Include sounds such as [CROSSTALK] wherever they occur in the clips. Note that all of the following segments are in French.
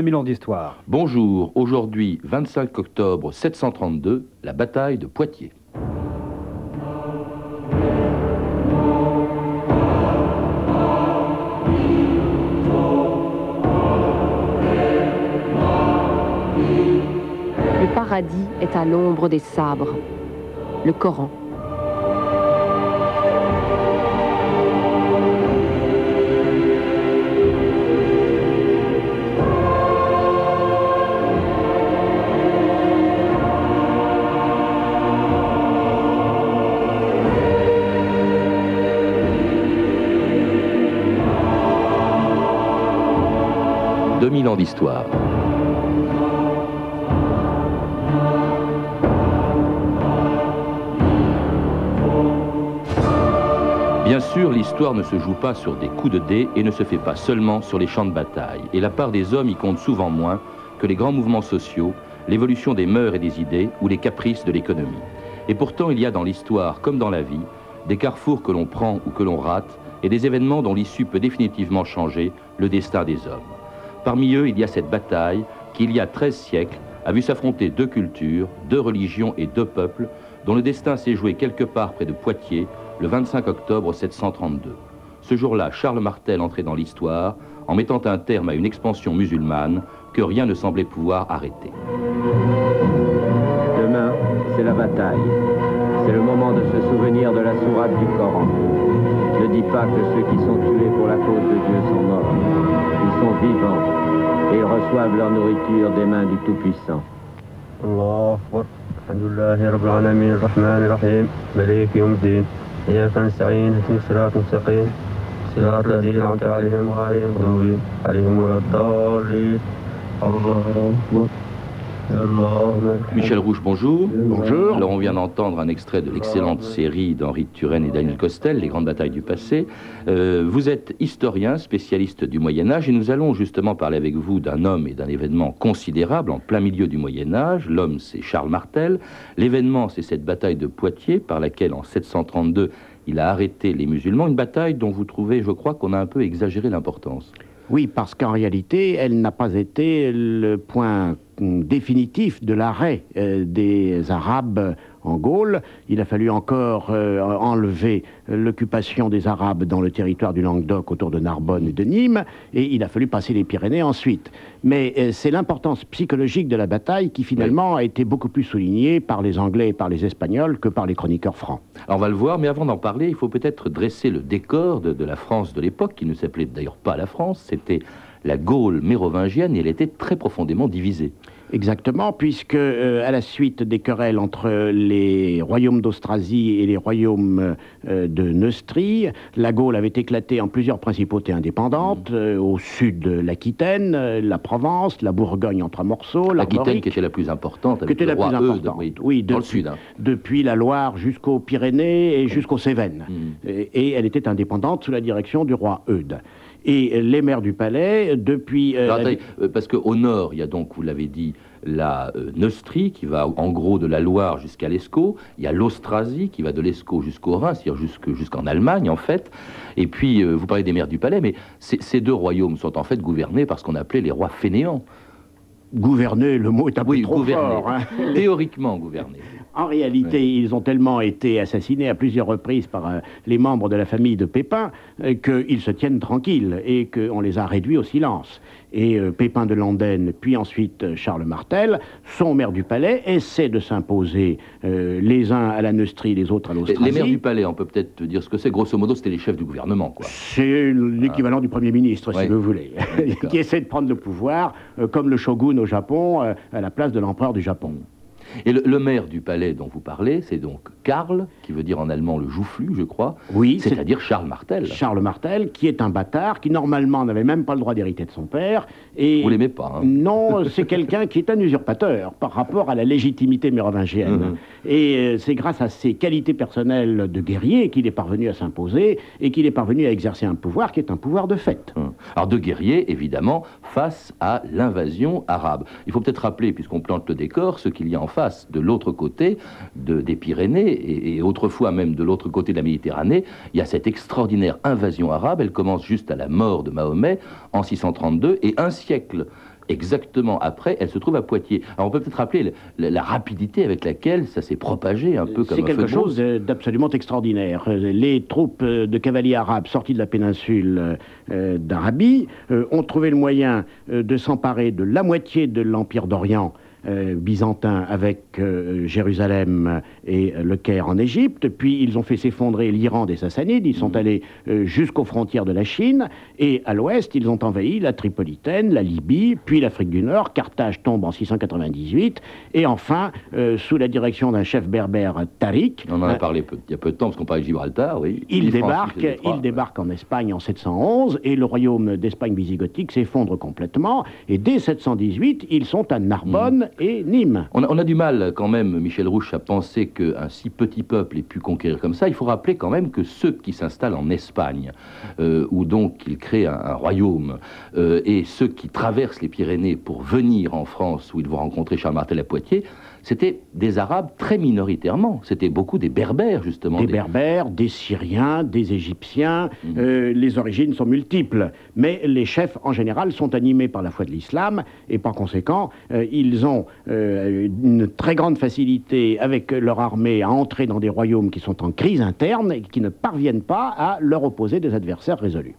2000 ans d'histoire. Bonjour, aujourd'hui 25 octobre 732, la bataille de Poitiers. Le paradis est à l'ombre des sabres. Le Coran. « 2000 ans d'histoire. Bien sûr, l'histoire ne se joue pas sur des coups de dés et ne se fait pas seulement sur les champs de bataille. Et la part des hommes y compte souvent moins que les grands mouvements sociaux, l'évolution des mœurs et des idées ou les caprices de l'économie. Et pourtant, il y a dans l'histoire, comme dans la vie, des carrefours que l'on prend ou que l'on rate et des événements dont l'issue peut définitivement changer le destin des hommes. Parmi eux, il y a cette bataille qui, il y a 13 siècles, a vu s'affronter deux cultures, deux religions et deux peuples, dont le destin s'est joué quelque part près de Poitiers, le 25 octobre 732. Ce jour-là, Charles Martel entrait dans l'histoire en mettant un terme à une expansion musulmane que rien ne semblait pouvoir arrêter. Demain, c'est la bataille. C'est le moment de se souvenir de la sourate du Coran. Ne dis pas que ceux qui sont tués pour la cause de Dieu sont morts Ils sont vivants et ils reçoivent leur nourriture des mains du Tout-Puissant. الله أكبر الحمد لله رب العالمين الرحمن الرحيم مليك يوم الدين إياك نستعين اهدنا الصراط المستقيم صراط الذين أنعمت عليهم غير المغضوب عليهم ولا الضالين الله أكبر الله أكبر Michel Rouge, bonjour. Bonjour. Alors on vient d'entendre un extrait de l'excellente série d'Henri Turenne et Daniel Costel, Les grandes batailles du passé. Euh, vous êtes historien, spécialiste du Moyen Âge, et nous allons justement parler avec vous d'un homme et d'un événement considérable en plein milieu du Moyen Âge. L'homme, c'est Charles Martel. L'événement, c'est cette bataille de Poitiers, par laquelle en 732, il a arrêté les musulmans. Une bataille dont vous trouvez, je crois, qu'on a un peu exagéré l'importance. Oui, parce qu'en réalité, elle n'a pas été le point définitif de l'arrêt euh, des Arabes en Gaule. Il a fallu encore euh, enlever l'occupation des Arabes dans le territoire du Languedoc autour de Narbonne et de Nîmes, et il a fallu passer les Pyrénées ensuite. Mais euh, c'est l'importance psychologique de la bataille qui finalement a été beaucoup plus soulignée par les Anglais et par les Espagnols que par les chroniqueurs francs. Alors on va le voir, mais avant d'en parler, il faut peut-être dresser le décor de, de la France de l'époque, qui ne s'appelait d'ailleurs pas la France, c'était la Gaule mérovingienne, et elle était très profondément divisée. Exactement, puisque euh, à la suite des querelles entre les royaumes d'Austrasie et les royaumes euh, de Neustrie, la Gaule avait éclaté en plusieurs principautés indépendantes, euh, au sud de l'Aquitaine, la Provence, la Bourgogne en trois morceaux, L'Aquitaine qui était la plus importante, qui était le la roi plus Eudes, importante. oui, Oui, dans le depuis- sud. hein. depuis la Loire jusqu'aux Pyrénées et jusqu'aux Cévennes. Mm. Et, et elle était indépendante sous la direction du roi Eudes. Et les maires du palais, depuis... euh, Alors, la- attendez, euh, parce qu'au nord, il y a donc, vous l'avez dit, la euh, Neustrie, qui va en gros de la Loire jusqu'à l'Escaut. Il y a l'Austrasie, qui va de l'Escaut jusqu'au Rhin, c'est-à-dire jusque- jusqu'en Allemagne, en fait. Et puis, euh, vous parlez des maires du palais, mais ces- deux royaumes sont en fait gouvernés par ce qu'on appelait les rois fainéants. Gouverner, le mot est un Oui, peu trop gouverner. fort. hein. Théoriquement gouvernés. En réalité, ils ont tellement été assassinés à plusieurs reprises par euh, les membres de la famille de Pépin euh, qu'ils se tiennent tranquilles et qu'on les a réduits au silence. Et euh, Pépin de Landen, puis ensuite Charles Martel, sont maires du palais, essaient de s'imposer les uns à la Neustrie, les autres à Les l'Austrasie. maires du palais, on peut peut-être dire ce que c'est. Grosso modo, c'était les chefs du gouvernement, quoi. C'est l'équivalent du Premier ministre, Ouais. si vous voulez, [LAUGHS] qui essaie de prendre le pouvoir, comme le shogun au Japon, à la place de l'empereur du Japon. Et le, le maire du palais dont vous parlez, c'est donc Karl, qui veut dire en allemand le joufflu, je crois, Oui, c'est c'est-à-dire Charles Martel. Charles Martel, qui est un bâtard, qui normalement n'avait même pas le droit d'hériter de son père. Et Vous l'aimez pas, hein Non, c'est quelqu'un qui est un usurpateur par rapport à la légitimité mérovingienne. Mhm. Et euh, c'est grâce à ses qualités personnelles de guerrier qu'il est parvenu à s'imposer et qu'il est parvenu à exercer un pouvoir qui est un pouvoir de fait. Hum. Alors de guerriers, évidemment, face à l'invasion arabe. Il faut peut-être rappeler, puisqu'on plante le décor, ce qu'il y a en face, de l'autre côté de- des Pyrénées, et, et autrefois même de l'autre côté de la Méditerranée, il y a cette extraordinaire invasion arabe. Elle commence juste à la mort de Mahomet en 632, et un siècle exactement après, elle se trouve à Poitiers. Alors on peut peut-être rappeler la, la rapidité avec laquelle ça s'est propagé un peu comme C'est quelque chose d'absolument extraordinaire. Les troupes euh, de cavaliers arabes sorties de la péninsule euh, d'Arabie euh, ont trouvé le moyen de s'emparer de la moitié de l'Empire d'Orient euh, byzantin avec euh, Jérusalem et le Caire en Égypte. Puis ils ont fait s'effondrer l'Iran des Sassanides. Ils sont allés euh, jusqu'aux frontières de la Chine. Et à l'ouest, ils ont envahi la Tripolitaine, la Libye, puis l'Afrique du Nord. Carthage tombe en 698. Et enfin, euh, sous la direction d'un chef berbère, Tariq, On en a parlé peu- il y a peu de temps, parce qu'on parlait de Gibraltar, oui. il débarque, il débarque en Espagne en 711 et le royaume d'Espagne visigothique s'effondre complètement. Et dès 718, ils sont à Narbonne On a, du mal quand même, Michel Rouche, à penser qu'un si petit peuple ait pu conquérir comme ça. Il faut rappeler quand même que ceux qui s'installent en Espagne, euh, où donc ils créent un, un royaume, euh, et ceux qui traversent les Pyrénées pour venir en France, où ils vont rencontrer Charles Martel à Poitiers, c'était des Arabes très minoritairement. C'était beaucoup des Berbères, justement. Des des- Berbères, des Syriens, des Égyptiens, Mhm. euh, les origines sont multiples. Mais les chefs, en général, sont animés par la foi de l'islam et par conséquent, euh, ils ont euh, une très grande facilité avec leur armée à entrer dans des royaumes qui sont en crise interne et qui ne parviennent pas à leur opposer des adversaires résolus.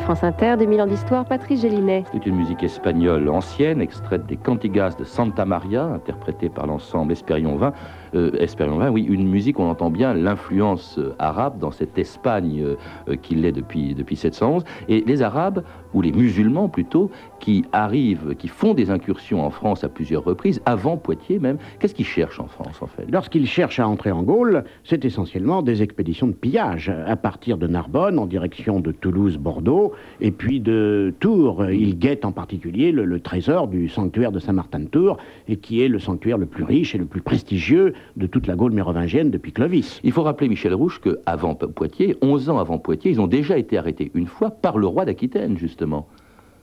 France Inter, 2000 ans d'histoire, Patrice Gélinet. C'est une musique espagnole ancienne, extraite des Cantigas de Santa Maria, interprétée par l'ensemble Espérion 20. Euh, Espérion 20, oui, une musique, on entend bien l'influence euh, arabe dans cette Espagne euh, euh, qu'il est depuis, depuis 711. Et les Arabes, ou les musulmans plutôt, qui arrivent, qui font des incursions en France à plusieurs reprises, avant Poitiers même, qu'est-ce qu'ils cherchent en France en fait? Lorsqu'ils cherchent à entrer en Gaule, c'est essentiellement des expéditions de pillage à partir de Narbonne en direction de Toulouse, Bordeaux, et puis de Tours. Ils guettent en particulier le, le trésor du sanctuaire de Saint-Martin de Tours, et qui est le sanctuaire le plus riche et le plus prestigieux de toute la Gaule mérovingienne depuis Clovis. Il faut rappeler, Michel Rouge, qu'avant Poitiers, 11 ans avant Poitiers, ils ont déjà été arrêtés une fois par le roi d'Aquitaine, justement.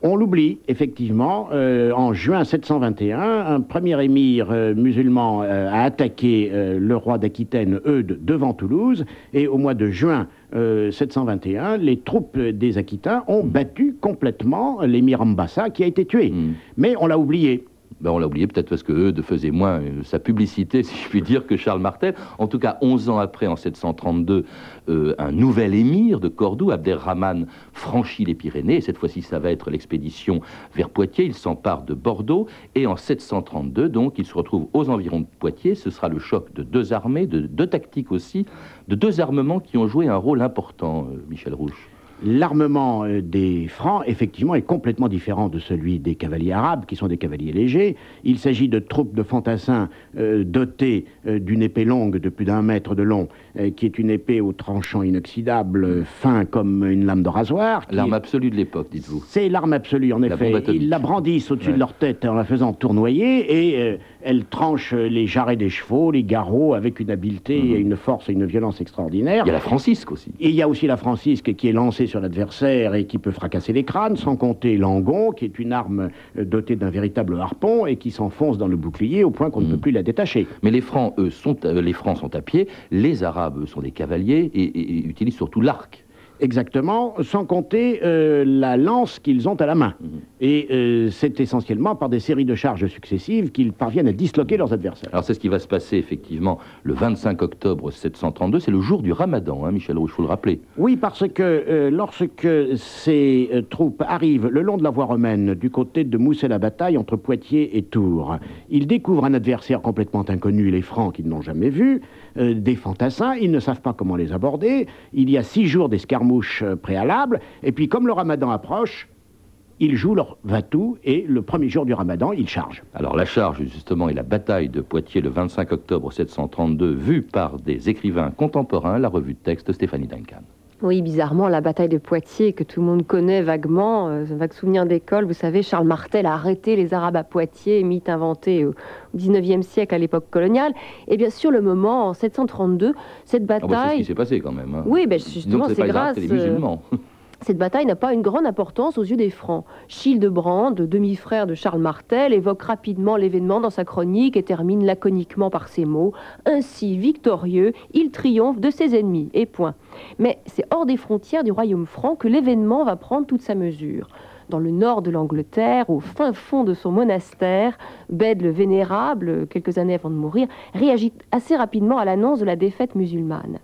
On l'oublie, effectivement, euh, en juin 721, un premier émir euh, musulman euh, a attaqué le roi d'Aquitaine, Eudes, devant Toulouse, et au mois de juin euh, 721, les troupes des Aquitains ont battu complètement l'émir Ambassa, qui a été tué. Mm. Mais on l'a oublié. Ben, on l'a oublié peut-être parce que Eudes faisait moins euh, sa publicité, [LAUGHS] si je puis dire, que Charles Martel. En tout cas, 11 ans après, en 732, euh, un nouvel émir de Cordoue, Abderrahman, franchit les Pyrénées. Et cette fois-ci, ça va être l'expédition vers Poitiers. Il s'empare de Bordeaux. Et en 732, donc, il se retrouve aux environs de Poitiers. Ce sera le choc de deux armées, de deux tactiques aussi, de deux armements qui ont joué un rôle important, euh, Michel Rouge. L'armement euh, des Francs, effectivement, est complètement différent de celui des cavaliers arabes, qui sont des cavaliers légers. Il s'agit de troupes de fantassins euh, dotées euh, d'une épée longue de plus d'un mètre de long, euh, qui est une épée au tranchant inoxydable, fin comme une lame de rasoir. L'arme est- absolue de l'époque, dites-vous. C'est l'arme absolue, en La effet. Ils la brandissent au-dessus Ouais. de leur tête en la faisant tournoyer et elle tranche les jarrets des chevaux, les garrots, avec une habileté Mhm. et une force et une violence extraordinaires. Il y a la Francisque aussi. Et il y a aussi la francisque qui est lancée sur l'adversaire et qui peut fracasser les crânes, sans compter l'angon, qui est une arme euh, dotée d'un véritable harpon et qui s'enfonce dans le bouclier au point qu'on ne Mm. peut plus la détacher. Mais les Francs, eux, sont, euh, les Francs sont à pied, les Arabes, eux, sont des cavaliers et, et- et utilisent surtout l'arc. Exactement, sans compter euh, la lance qu'ils ont à la main. Mhm. Et euh, c'est essentiellement par des séries de charges successives qu'ils parviennent à disloquer leurs adversaires. Alors c'est ce qui va se passer effectivement le 25 octobre 732, c'est le jour du ramadan, hein, Michel Rouge, faut le rappeler. Oui, parce que euh, lorsque ces troupes arrivent le long de la voie romaine, du côté de Mousset la bataille entre Poitiers et Tours, ils découvrent un adversaire complètement inconnu, les Francs qu'ils n'ont jamais vu, euh, des fantassins, ils ne savent pas comment les aborder, il y a six jours d'escarmouches euh, préalables, et puis comme le ramadan approche, ils jouent leur va-tout, et le premier jour du ramadan, ils chargent. Alors la charge justement et la bataille de Poitiers le 25 octobre 732, vue par des écrivains contemporains, la revue de texte Stéphanie Duncan. Oui, bizarrement, la bataille de Poitiers, que tout le monde connaît vaguement, euh, un vague souvenir d'école, vous savez, Charles Martel a arrêté les Arabes à Poitiers, mythe inventé au XIXe siècle à l'époque coloniale. Et bien sur le moment, en 732, cette Ah bah, c'est ce bataille... qui s'est passé quand même. hein. Oui, ben justement, c'est les grâce... c'est les euh, musulmans. Cette bataille n'a pas une grande importance aux yeux des Francs. Childebrand, demi-frère de Charles Martel, évoque rapidement l'événement dans sa chronique et termine laconiquement par ces mots Ainsi, victorieux, il triomphe de ses ennemis. Et point. Mais c'est hors des frontières du royaume franc que l'événement va prendre toute sa mesure. Dans le nord de l'Angleterre, au fin fond de son monastère, Bède le Vénérable, quelques années avant de mourir, réagit assez rapidement à l'annonce de la défaite musulmane.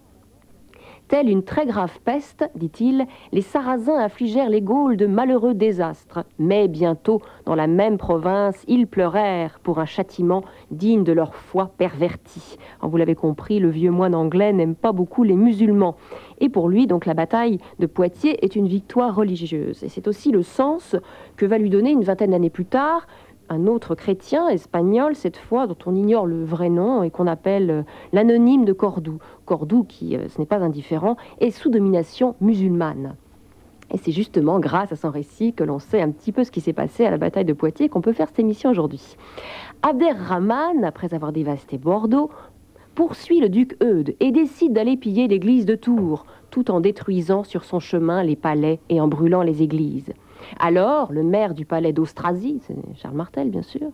Telle une très grave peste, dit-il, les Sarrasins affligèrent les Gaules de malheureux désastres. Mais bientôt, dans la même province, ils pleurèrent pour un châtiment digne de leur foi pervertie. Alors, vous l'avez compris, le vieux moine anglais n'aime pas beaucoup les musulmans. Et pour lui, donc, la bataille de Poitiers est une victoire religieuse. Et c'est aussi le sens que va lui donner une vingtaine d'années plus tard un autre chrétien espagnol, cette fois, dont on ignore le vrai nom et qu'on appelle euh, l'anonyme de Cordoue. Cordoue, qui, euh, ce n'est pas indifférent, est sous domination musulmane. Et c'est justement grâce à son récit que l'on sait un petit peu ce qui s'est passé à la bataille de Poitiers qu'on peut faire cette émission aujourd'hui. Abderrahman, après avoir dévasté Bordeaux, poursuit le duc Eudes et décide d'aller piller l'église de Tours, tout en détruisant sur son chemin les palais et en brûlant les églises. Alors, le maire du palais d'Austrasie, c'est Charles Martel bien sûr,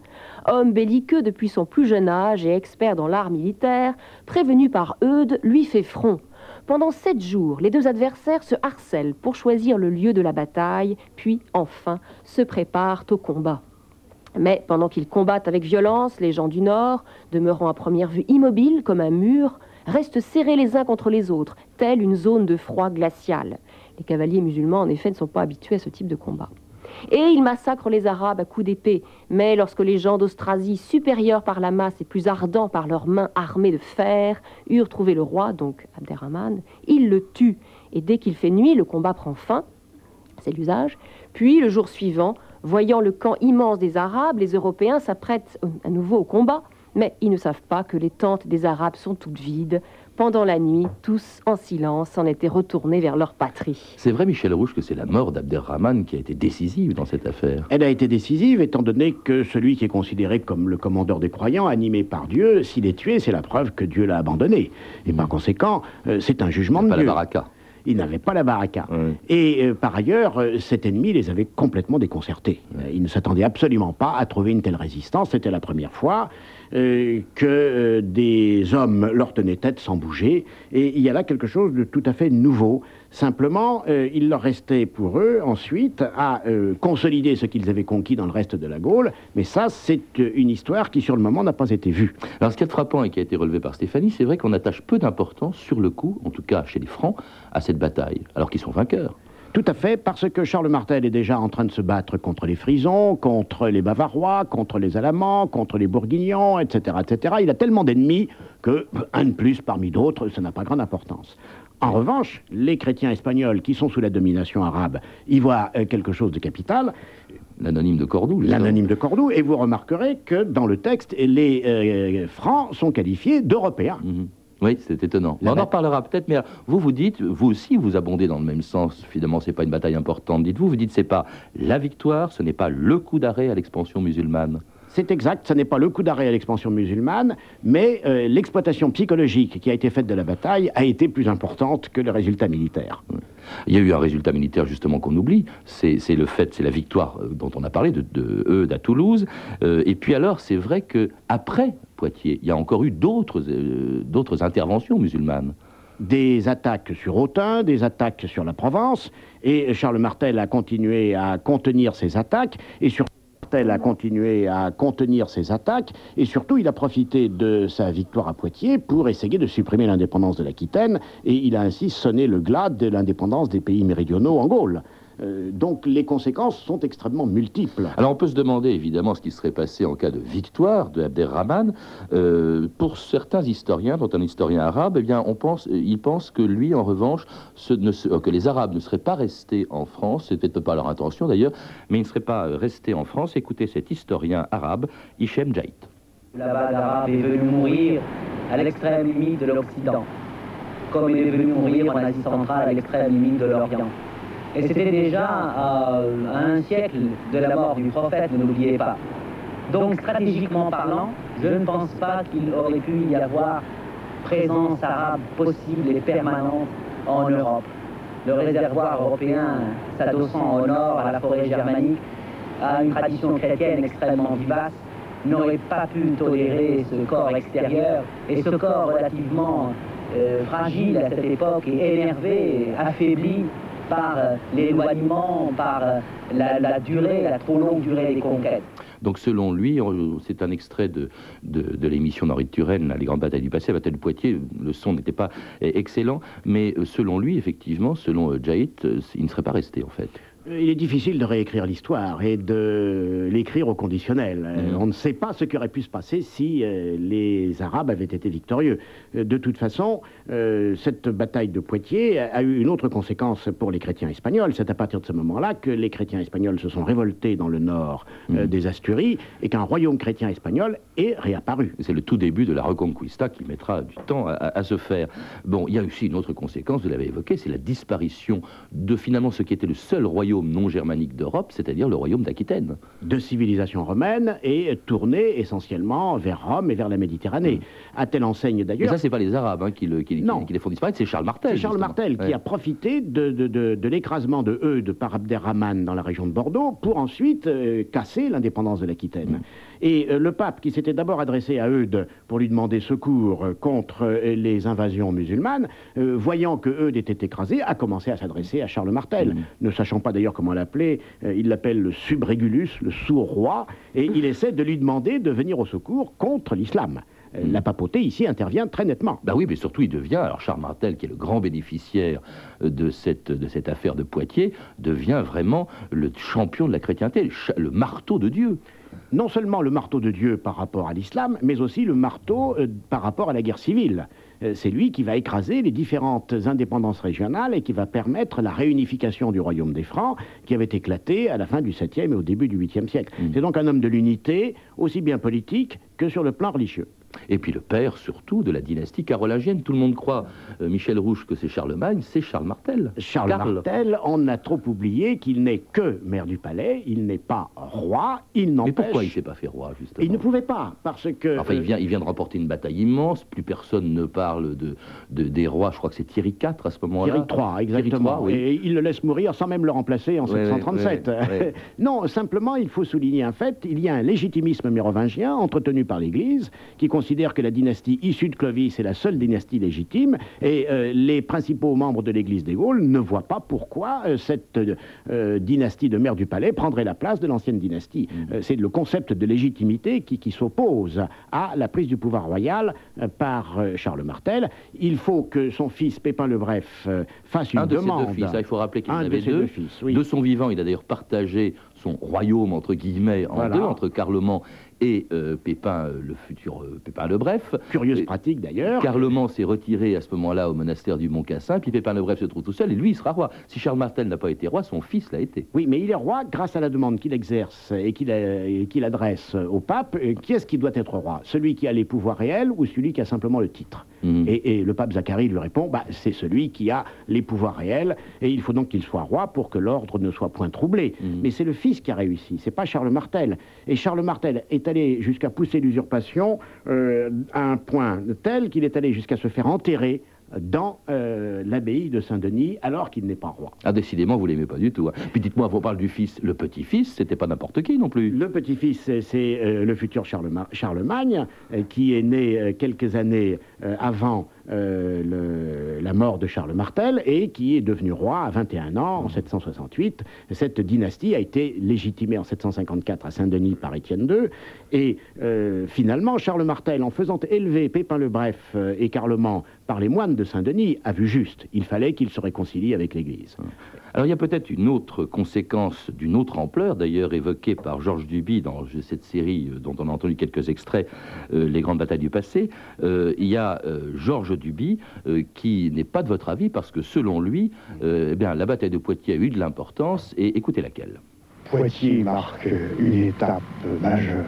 homme belliqueux depuis son plus jeune âge et expert dans l'art militaire, prévenu par Eudes, lui fait front. Pendant sept jours, les deux adversaires se harcèlent pour choisir le lieu de la bataille, puis enfin se préparent au combat. Mais pendant qu'ils combattent avec violence, les gens du Nord, demeurant à première vue immobiles comme un mur, restent serrés les uns contre les autres, telle une zone de froid glacial. Les cavaliers musulmans, en effet, ne sont pas habitués à ce type de combat. Et ils massacrent les Arabes à coups d'épée. Mais lorsque les gens d'Austrasie, supérieurs par la masse et plus ardents par leurs mains armées de fer, eurent trouvé le roi, donc Abderrahman, ils le tuent. Et dès qu'il fait nuit, le combat prend fin. C'est l'usage. Puis, le jour suivant, voyant le camp immense des Arabes, les Européens s'apprêtent à nouveau au combat. Mais ils ne savent pas que les tentes des Arabes sont toutes vides. Pendant la nuit, tous en silence s'en étaient retournés vers leur patrie. C'est vrai, Michel Rouge, que c'est la mort d'Abderrahman qui a été décisive dans cette affaire. Elle a été décisive étant donné que celui qui est considéré comme le commandeur des croyants, animé par Dieu, s'il est tué, c'est la preuve que Dieu l'a abandonné. Et par conséquent, euh, c'est un jugement de Pas la Dieu. baraka. Il n'avait pas la baraka. Et euh, par ailleurs, euh, cet ennemi les avait complètement déconcertés. Euh, il ne s'attendait absolument pas à trouver une telle résistance. C'était la première fois euh, que euh, des hommes leur tenaient tête sans bouger. Et il y a là quelque chose de tout à fait nouveau. Simplement, euh, il leur restait pour eux ensuite à consolider ce qu'ils avaient conquis dans le reste de la Gaule. Mais ça, c'est une histoire qui, sur le moment, n'a pas été vue. Alors, ce qui est frappant et qui a été relevé par Stéphanie, c'est vrai qu'on attache peu d'importance sur le coup, en tout cas chez les Francs, à cette bataille, alors qu'ils sont vainqueurs. Tout à fait, parce que Charles Martel est déjà en train de se battre contre les Frisons, contre les Bavarois, contre les Alamans, contre les Bourguignons, etc., etc. Il a tellement d'ennemis que un de plus parmi d'autres, ça n'a pas grande importance. En revanche, les chrétiens espagnols qui sont sous la domination arabe y voient euh, quelque chose de capital, L'anonyme de Cordoue, l'anonyme de Cordoue, et vous remarquerez que dans le texte, les euh, Francs sont qualifiés d'Européens. Mhm. Oui, c'est étonnant. La On en reparlera peut-être, mais alors, vous vous dites, vous aussi, vous abondez dans le même sens. Finalement, c'est pas une bataille importante. Dites-vous, vous dites, c'est pas la victoire, ce n'est pas le coup d'arrêt à l'expansion musulmane. C'est exact, ce n'est pas le coup d'arrêt à l'expansion musulmane, mais euh, l'exploitation psychologique qui a été faite de la bataille a été plus importante que le résultat militaire. Il y a eu un résultat militaire justement qu'on oublie, c'est le fait, c'est la victoire euh, dont on a parlé de, de Eudes à Toulouse. Euh, et puis alors, c'est vrai que après Poitiers, il y a encore eu d'autres euh, d'autres interventions musulmanes. des attaques sur Autun, des attaques sur la Provence, et Charles Martel a continué à contenir ces attaques, et Martel a continué à contenir ses attaques, et surtout il a profité de sa victoire à Poitiers pour essayer de supprimer l'indépendance de l'Aquitaine, et il a ainsi sonné le glas de l'indépendance des pays méridionaux en Gaule. Euh, donc les conséquences sont extrêmement multiples. Alors on peut se demander évidemment ce qui serait passé en cas de victoire de Abderrahman. Euh, pour certains historiens, dont un historien arabe, eh bien, on pense, il pense que lui, en revanche, ce ne euh, que les Arabes ne seraient pas restés en France, c'est peut-être pas leur intention d'ailleurs, mais ils ne seraient pas euh, restés en France. Écoutez cet historien arabe, Hichem Jaït. La base arabe est venue mourir à l'extrême limite de l'Occident, comme il est venu mourir en Asie centrale à l'extrême limite de l'Orient. Et c'était déjà à, à un siècle de la mort du prophète, ne l'oubliez pas. Donc stratégiquement parlant, je ne pense pas qu'il aurait pu y avoir présence arabe possible et permanente en Europe. Le réservoir européen, s'adossant au nord à la forêt germanique, a une tradition chrétienne extrêmement vivace, n'aurait pas pu tolérer ce corps extérieur et ce corps relativement euh, fragile à cette époque et énervé, affaibli par euh, l'éloignement, par euh, la, durée, la trop longue durée des conquêtes. Donc selon lui, c'est un extrait de, de, de l'émission d'Henri de Turenne, Les grandes batailles du passé, bataille de Poitiers, le son n'était pas eh, excellent, mais euh, selon lui, effectivement, selon Jaït, il ne serait pas resté en fait. Il est difficile de réécrire l'histoire et de l'écrire au conditionnel. Euh, Mhm. On ne sait pas ce qui aurait pu se passer si euh, les Arabes avaient été victorieux. Euh, De toute façon, euh, cette bataille de Poitiers a a eu une autre conséquence pour les chrétiens espagnols. C'est à partir de ce moment-là que les chrétiens espagnols se sont révoltés dans le nord euh, Mhm. des Asturies et qu'un royaume chrétien espagnol est réapparu. C'est le tout début de la Reconquista qui mettra du temps à, à- à se faire. Bon, il y a aussi une autre conséquence, vous l'avez évoqué, c'est la disparition de finalement ce qui était le seul royaume non germanique d'Europe, c'est-à-dire le royaume d'Aquitaine. de civilisation romaine et tournée essentiellement vers Rome et vers la Méditerranée. À telle enseigne Mais d'ailleurs. ça, c'est pas les Arabes hein, qui, le- qui- qui- Non. qui les font disparaître, c'est Charles Martel. C'est Charles justement. Martel qui a profité de, de- de- de l'écrasement de Eudes par Abderrahman dans la région de Bordeaux pour ensuite euh, casser l'indépendance de l'Aquitaine. Et euh, le pape, qui s'était d'abord adressé à Eudes pour lui demander secours euh, contre euh, les invasions musulmanes, euh, voyant que Eudes était écrasé, a commencé à s'adresser à Charles Martel. Ne sachant pas d'ailleurs comment l'appeler, euh, il l'appelle le subrégulus, le sourd-roi, et il essaie de lui demander de venir au secours contre l'islam. Euh, La papauté ici intervient très nettement. Bah oui, mais surtout, il devient, alors Charles Martel, qui est le grand bénéficiaire de cette, de cette affaire de Poitiers, devient vraiment le champion de la chrétienté, le marteau de Dieu. Non seulement le marteau de Dieu par rapport à l'islam, mais aussi le marteau euh, par rapport à la guerre civile. Euh, c'est lui qui va écraser les différentes indépendances régionales et qui va permettre la réunification du royaume des Francs, qui avait éclaté à la fin du 7e et au début du 8e siècle. C'est donc un homme de l'unité, aussi bien politique que sur le plan religieux. Et puis le père, surtout, de la dynastie carolingienne. Tout le monde croit, euh, Michel Rouge, que c'est Charlemagne, c'est Charles Martel. Charles. Martel, on a trop oublié qu'il n'est que maire du palais, il n'est pas roi, il Mais n'empêche... pourquoi il ne s'est pas fait roi, justement Il ne pouvait pas, parce que... Enfin, il vient, il vient de remporter une bataille immense, plus personne ne parle de, de- des rois, je crois que c'est Thierry IV à ce moment-là. Thierry III, exactement. III, oui. Et il le laisse mourir sans même le remplacer en Ouais, 737. ouais, ouais, ouais. non, simplement, il faut souligner un fait. Il y a un légitimisme mérovingien entretenu par l'Église qui considère que la dynastie issue de Clovis est la seule dynastie légitime et euh, les principaux membres de l'Église des Gaules ne voient pas pourquoi euh, cette euh, dynastie de maire du palais prendrait la place de l'ancienne dynastie. Mm. C'est le concept de légitimité qui, qui s'oppose à la prise du pouvoir royal par Charles Martel. Il faut que son fils Pépin le Bref fasse une Un de ses demande. deux fils, hein, il faut rappeler qu'il en de avait ses deux. deux fils, oui. De son vivant, il a d'ailleurs partagé son royaume, entre guillemets, en Voilà. deux, entre Carloman et euh, Pépin, euh, le futur euh, Pépin le Bref. Curieuse Et- pratique d'ailleurs. Carloman s'est retiré à ce moment-là au monastère du Mont-Cassin, puis Pépin le Bref se trouve tout seul, et lui, il sera roi. Si Charles Martel n'a pas été roi, son fils l'a été. Oui, mais il est roi grâce à la demande qu'il exerce et qu'il adresse au pape. Qui est-ce qui doit être roi? Celui qui a les pouvoirs réels ou celui qui a simplement le titre? Mhm. et, et le pape Zacharie lui répond bah, c'est celui qui a les pouvoirs réels et il faut donc qu'il soit roi pour que l'ordre ne soit point troublé. Mhm. Mais c'est le fils qui a réussi, c'est pas Charles Martel. Et Charles Martel est allé jusqu'à pousser l'usurpation euh, à un point tel qu'il est allé jusqu'à se faire enterrer dans euh, l'abbaye de Saint-Denis alors qu'il n'est pas roi. Ah, décidément, vous l'aimez pas du tout. hein. Puis dites-moi, on parle du fils, le petit-fils, c'était pas n'importe qui non plus. Le petit-fils, c'est- euh, le futur Charlema- Charlemagne, euh, qui est né quelques années avant la mort de Charles Martel et qui est devenu roi à 21 ans en 768. Cette dynastie a été légitimée en 754 à Saint-Denis par Étienne II et finalement Charles Martel, en faisant élever Pépin le Bref et Carloman par les moines de Saint-Denis, a vu juste. Il fallait qu'ils se réconcilient avec l'Église. Alors il y a peut-être une autre conséquence d'une autre ampleur, d'ailleurs évoquée par Georges Duby dans cette série euh, dont on a entendu quelques extraits, euh, Les grandes batailles du passé. Euh, il y a Georges Duby qui n'est pas de votre avis parce que selon lui, eh bien, la bataille de Poitiers a eu de l'importance et écoutez laquelle. Poitiers marque une étape majeure.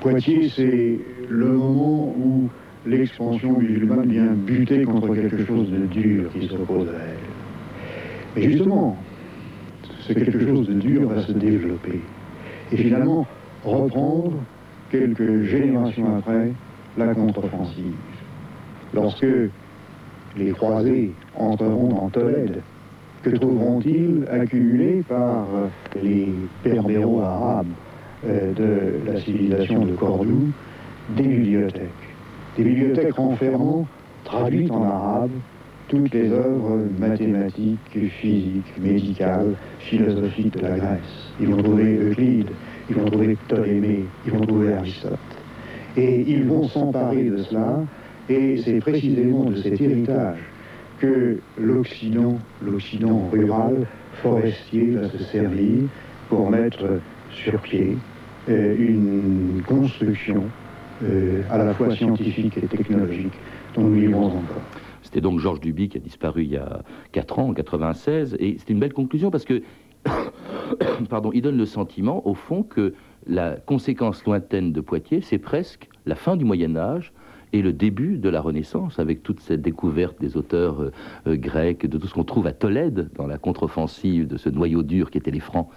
Poitiers, c'est le moment où l'expansion musulmane vient buter contre quelque chose de dur qui s'oppose à elle. Mais justement, ce quelque chose de dur va se développer. Et finalement, reprendre, quelques générations après, la contre-offensive. Lorsque les croisés entreront dans Tolède, que trouveront-ils accumulés par les perbéros arabes euh, de la civilisation de Cordoue Des bibliothèques? Des bibliothèques renfermant, traduites en arabe, toutes les œuvres mathématiques, physiques, médicales, philosophiques de la Grèce. Ils vont trouver Euclide, ils vont trouver Ptolémée, ils vont trouver Aristote. Et ils vont s'emparer de cela, et c'est précisément de cet héritage que l'Occident, l'Occident rural, forestier, va se servir pour mettre sur pied euh, une construction à la fois scientifique et technologique dont nous vivons encore. C'était donc Georges Duby qui a disparu il y a 4 ans, en 96, et c'est une belle conclusion parce que, [COUGHS] pardon, il donne le sentiment, au fond, que la conséquence lointaine de Poitiers, c'est presque la fin du Moyen Âge et le début de la Renaissance, avec toute cette découverte des auteurs euh, euh, grecs, de tout ce qu'on trouve à Tolède, dans la contre-offensive de ce noyau dur qui était les Francs.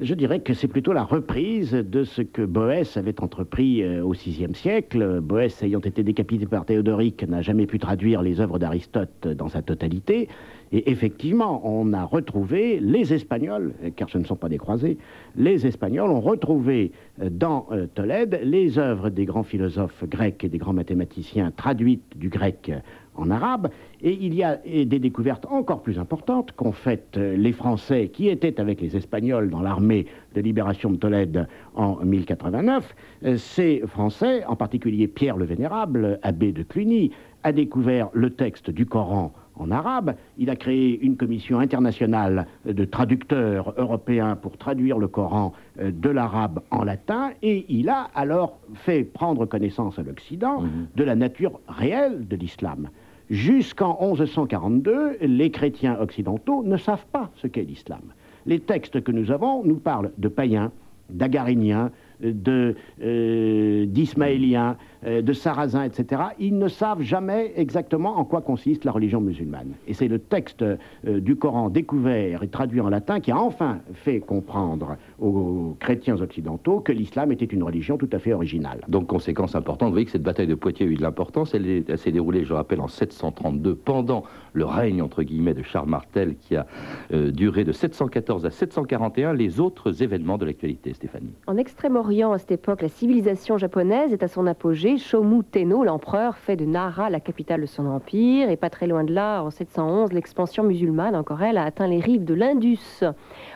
Je dirais que c'est plutôt la reprise de ce que Boès avait entrepris euh, au VIe siècle. Boès, ayant été décapité par Théodoric, n'a jamais pu traduire les œuvres d'Aristote dans sa totalité. Et effectivement, on a retrouvé les Espagnols, car ce ne sont pas des croisés, les Espagnols ont retrouvé euh, dans euh, Tolède les œuvres des grands philosophes grecs et des grands mathématiciens traduites du grec en arabe, et il y a des découvertes encore plus importantes qu'ont faites euh, les Français qui étaient avec les Espagnols dans l'armée de libération de Tolède en 1089. Euh, ces Français, en particulier Pierre le Vénérable, abbé de Cluny, a découvert le texte du Coran en arabe. Il a créé une commission internationale de traducteurs européens pour traduire le Coran euh, de l'arabe en latin et il a alors fait prendre connaissance à l'Occident mhm. de la nature réelle de l'islam. Jusqu'en 1142, les chrétiens occidentaux ne savent pas ce qu'est l'islam. Les textes que nous avons nous parlent de païens, d'agariniens, euh, d'ismaéliens, de sarrasins, etc., ils ne savent jamais exactement en quoi consiste la religion musulmane. Et c'est le texte euh, du Coran découvert et traduit en latin qui a enfin fait comprendre aux chrétiens occidentaux que l'islam était une religion tout à fait originale. Donc, conséquence importante, vous voyez que cette bataille de Poitiers a eu de l'importance. Elle, elle s'est déroulée, je rappelle, en 732, pendant le règne, entre guillemets, de Charles Martel, qui a duré de 714 à 741, les autres événements de l'actualité, Stéphanie. En Extrême-Orient, à cette époque, la civilisation japonaise est à son apogée. Shomu Tenno, l'empereur, fait de Nara la capitale de son empire. Et pas très loin de là, en 711, l'expansion musulmane, encore elle, a atteint les rives de l'Indus.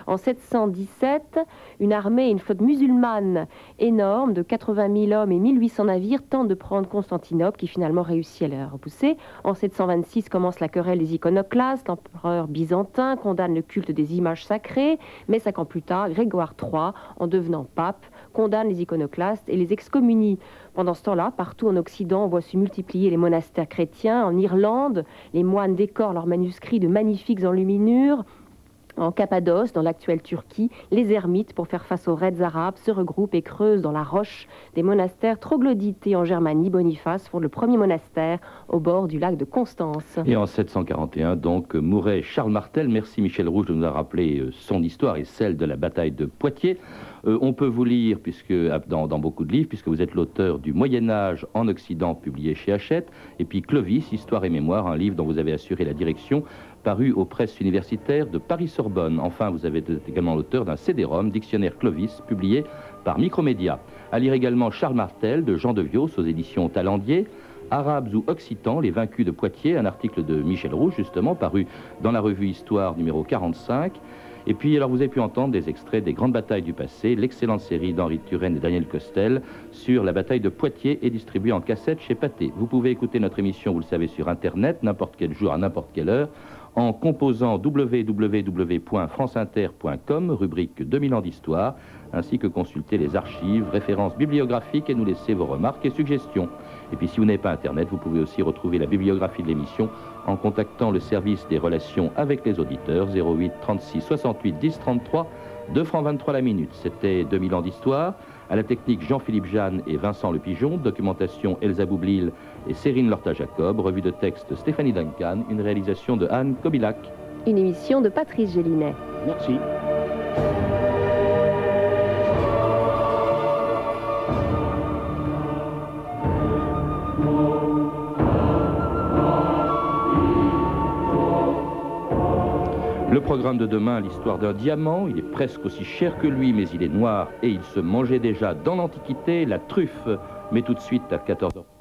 En 717, une armée et une flotte musulmane énorme de 80 000 hommes et 1800 navires tentent de prendre Constantinople, qui finalement réussit à la repousser. En 726 commence la querelle des iconoclastes. L'empereur byzantin condamne le culte des images sacrées, mais cinq ans plus tard, Grégoire III, en devenant pape, condamne les iconoclastes et les excommunie. Pendant ce temps-là, partout en Occident, on voit se multiplier les monastères chrétiens. En Irlande, les moines décorent leurs manuscrits de magnifiques enluminures. En Cappadoce, dans l'actuelle Turquie, les ermites, pour faire face aux raids arabes, se regroupent et creusent dans la roche des monastères troglodytes. En Germanie, Boniface font le premier monastère au bord du lac de Constance. Et en 741, donc, mourait Charles Martel. Merci Michel Rouge de nous avoir rappelé euh, son histoire et celle de la bataille de Poitiers. Euh, on peut vous lire puisque, ah, dans, beaucoup de livres, puisque vous êtes l'auteur du Moyen Âge en Occident, publié chez Hachette, et puis Clovis, Histoire et Mémoire, un livre dont vous avez assuré la direction, paru aux presses universitaires de Paris-Sorbonne. Enfin, vous avez également l'auteur d'un CD-ROM, Dictionnaire Clovis, publié par Micromédia. À lire également Charles Martel de Jean de Vios aux éditions Talendier, Arabes ou Occitans, les vaincus de Poitiers, un article de Michel Rouge, justement, paru dans la revue Histoire numéro 45. Et puis, alors, vous avez pu entendre des extraits des grandes batailles du passé, l'excellente série d'Henri Turenne et Daniel Costel sur la bataille de Poitiers est distribuée en cassette chez Pathé. Vous pouvez écouter notre émission, vous le savez, sur Internet, n'importe quel jour, à n'importe quelle heure, en composant www.franceinter.com, rubrique 2000 ans d'histoire, ainsi que consulter les archives, références bibliographiques et nous laisser vos remarques et suggestions. Et puis si vous n'avez pas Internet, vous pouvez aussi retrouver la bibliographie de l'émission en contactant le service des relations avec les auditeurs 08 36 68 10 33 2 francs 23 la minute. C'était 2000 ans d'histoire. À la technique Jean-Philippe Jeanne et Vincent Le Pigeon, documentation Elsa Boublil et Cérine Lorta-Jacob, revue de texte Stéphanie Duncan, une réalisation de Anne Kobilac. Une émission de Patrice Gélinet. Merci. Le programme de demain, l'histoire d'un diamant, il est presque aussi cher que lui, mais il est noir et il se mangeait déjà dans l'Antiquité, la truffe, mais tout de suite à 14h30.